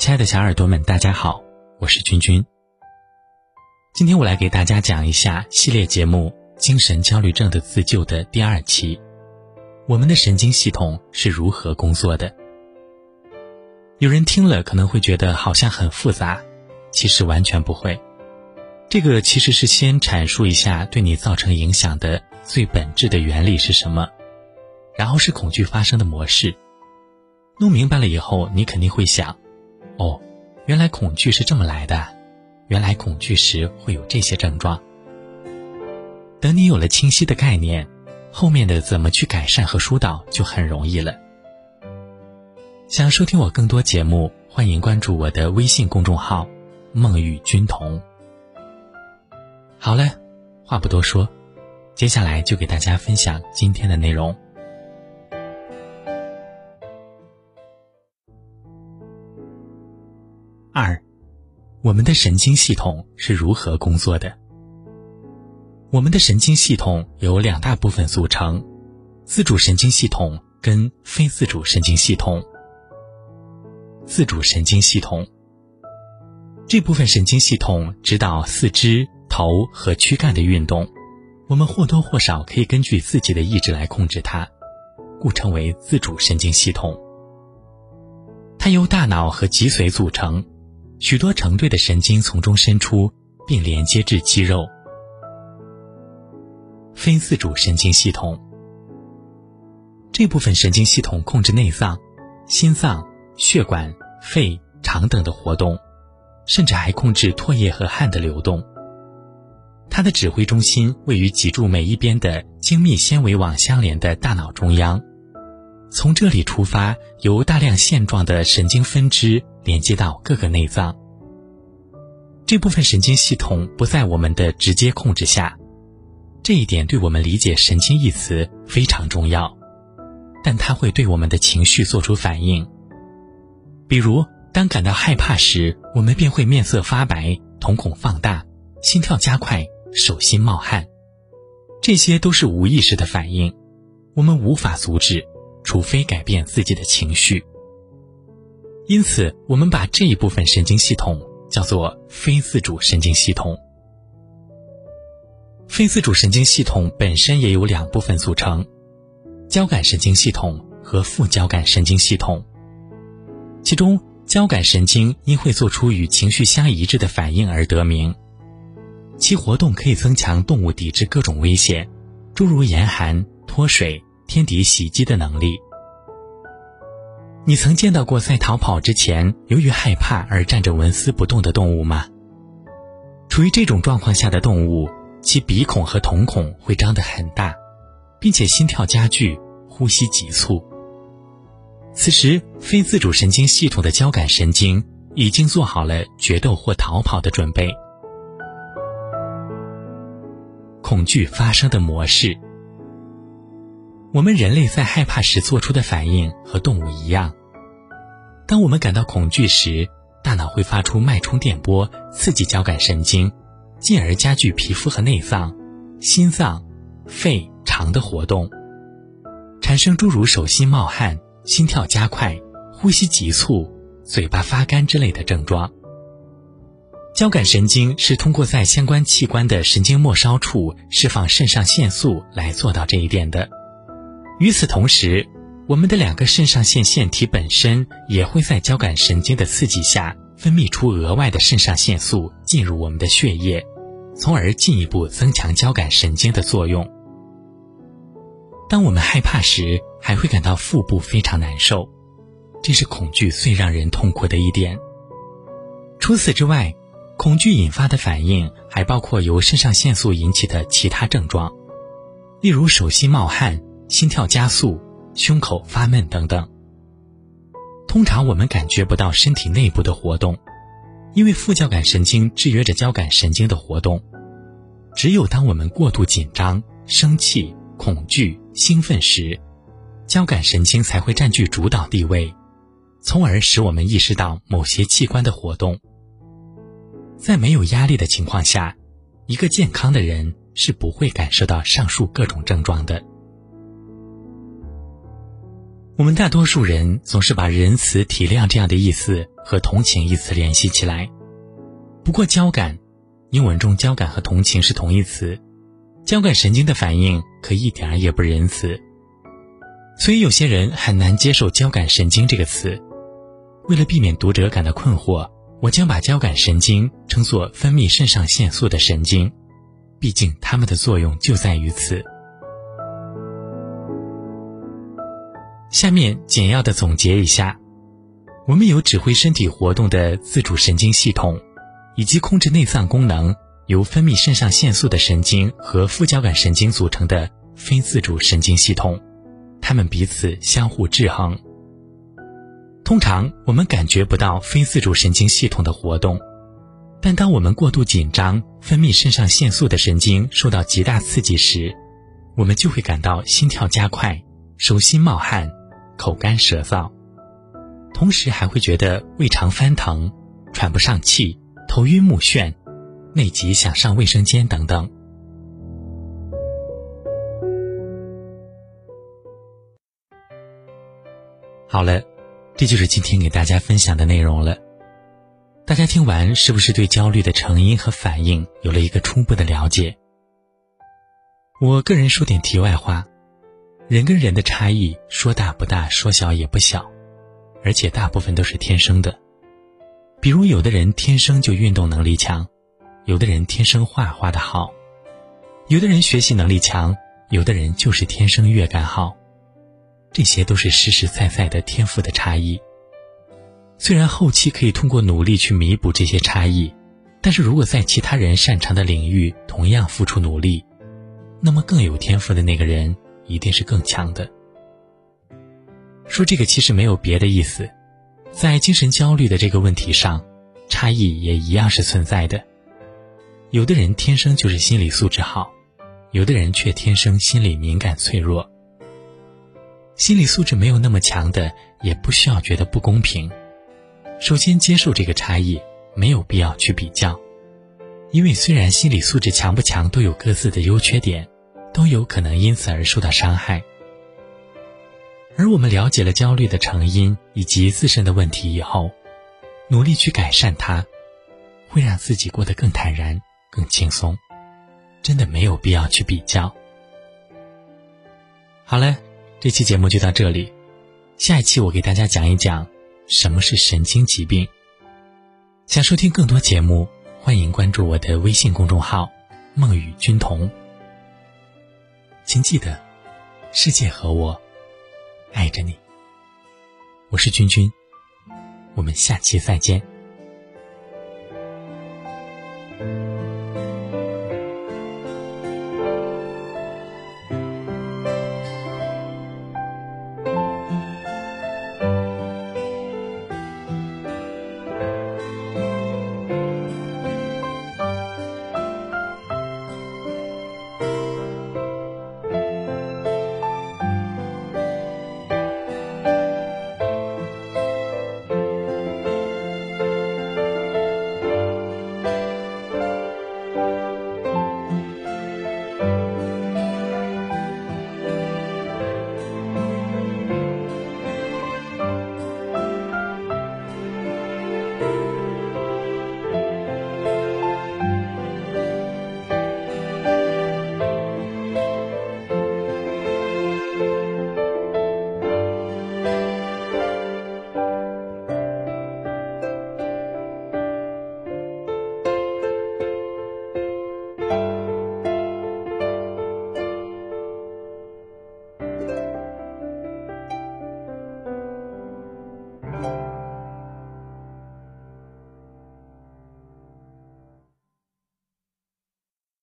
亲爱的小耳朵们，大家好，我是君君。今天我来给大家讲一下系列节目《精神焦虑症的自救》的第二期。我们的神经系统是如何工作的？有人听了可能会觉得好像很复杂，其实完全不会。这个其实是先阐述一下对你造成影响的最本质的原理是什么，然后是恐惧发生的模式。弄明白了以后，你肯定会想。哦，原来恐惧是这么来的，原来恐惧时会有这些症状。等你有了清晰的概念，后面的怎么去改善和疏导就很容易了。想收听我更多节目，欢迎关注我的微信公众号“梦与君同”。好了，话不多说，接下来就给大家分享今天的内容。二，我们的神经系统是如何工作的？我们的神经系统由两大部分组成：自主神经系统跟非自主神经系统。自主神经系统这部分神经系统指导四肢、头和躯干的运动，我们或多或少可以根据自己的意志来控制它，故称为自主神经系统。它由大脑和脊髓组成。许多成对的神经从中伸出，并连接至肌肉。非自主神经系统这部分神经系统控制内脏、心脏、血管、肺、肠等的活动，甚至还控制唾液和汗的流动。它的指挥中心位于脊柱每一边的精密纤维网相连的大脑中央。从这里出发，由大量线状的神经分支连接到各个内脏。这部分神经系统不在我们的直接控制下，这一点对我们理解“神经”一词非常重要。但它会对我们的情绪做出反应。比如，当感到害怕时，我们便会面色发白、瞳孔放大、心跳加快、手心冒汗，这些都是无意识的反应，我们无法阻止。除非改变自己的情绪，因此我们把这一部分神经系统叫做非自主神经系统。非自主神经系统本身也有两部分组成：交感神经系统和副交感神经系统。其中，交感神经因会做出与情绪相一致的反应而得名，其活动可以增强动物抵制各种危险，诸如严寒、脱水。天敌袭击的能力。你曾见到过在逃跑之前由于害怕而站着纹丝不动的动物吗？处于这种状况下的动物，其鼻孔和瞳孔会张得很大，并且心跳加剧，呼吸急促。此时，非自主神经系统的交感神经已经做好了决斗或逃跑的准备。恐惧发生的模式。我们人类在害怕时做出的反应和动物一样。当我们感到恐惧时，大脑会发出脉冲电波，刺激交感神经，进而加剧皮肤和内脏、心脏、肺、肠的活动，产生诸如手心冒汗、心跳加快、呼吸急促、嘴巴发干之类的症状。交感神经是通过在相关器官的神经末梢处释放肾上腺素来做到这一点的。与此同时，我们的两个肾上腺腺体本身也会在交感神经的刺激下分泌出额外的肾上腺素进入我们的血液，从而进一步增强交感神经的作用。当我们害怕时，还会感到腹部非常难受，这是恐惧最让人痛苦的一点。除此之外，恐惧引发的反应还包括由肾上腺素引起的其他症状，例如手心冒汗。心跳加速、胸口发闷等等。通常我们感觉不到身体内部的活动，因为副交感神经制约着交感神经的活动。只有当我们过度紧张、生气、恐惧、兴奋时，交感神经才会占据主导地位，从而使我们意识到某些器官的活动。在没有压力的情况下，一个健康的人是不会感受到上述各种症状的。我们大多数人总是把仁慈、体谅这样的意思和同情一词联系起来。不过，交感，英文中交感和同情是同义词，交感神经的反应可一点儿也不仁慈。所以，有些人很难接受“交感神经”这个词。为了避免读者感到困惑，我将把交感神经称作分泌肾上腺素的神经，毕竟它们的作用就在于此。下面简要的总结一下：我们有指挥身体活动的自主神经系统，以及控制内脏功能由分泌肾上腺素的神经和副交感神经组成的非自主神经系统，它们彼此相互制衡。通常我们感觉不到非自主神经系统的活动，但当我们过度紧张，分泌肾上腺素的神经受到极大刺激时，我们就会感到心跳加快、手心冒汗。口干舌燥，同时还会觉得胃肠翻腾、喘不上气、头晕目眩、内急想上卫生间等等。好了，这就是今天给大家分享的内容了。大家听完是不是对焦虑的成因和反应有了一个初步的了解？我个人说点题外话。人跟人的差异，说大不大，说小也不小，而且大部分都是天生的。比如，有的人天生就运动能力强，有的人天生画画的好，有的人学习能力强，有的人就是天生乐感好，这些都是实实在在的天赋的差异。虽然后期可以通过努力去弥补这些差异，但是如果在其他人擅长的领域同样付出努力，那么更有天赋的那个人。一定是更强的。说这个其实没有别的意思，在精神焦虑的这个问题上，差异也一样是存在的。有的人天生就是心理素质好，有的人却天生心理敏感脆弱。心理素质没有那么强的，也不需要觉得不公平。首先接受这个差异，没有必要去比较，因为虽然心理素质强不强都有各自的优缺点。都有可能因此而受到伤害，而我们了解了焦虑的成因以及自身的问题以后，努力去改善它，会让自己过得更坦然、更轻松。真的没有必要去比较。好了，这期节目就到这里，下一期我给大家讲一讲什么是神经疾病。想收听更多节目，欢迎关注我的微信公众号“梦与君同”。记得，世界和我爱着你。我是君君，我们下期再见。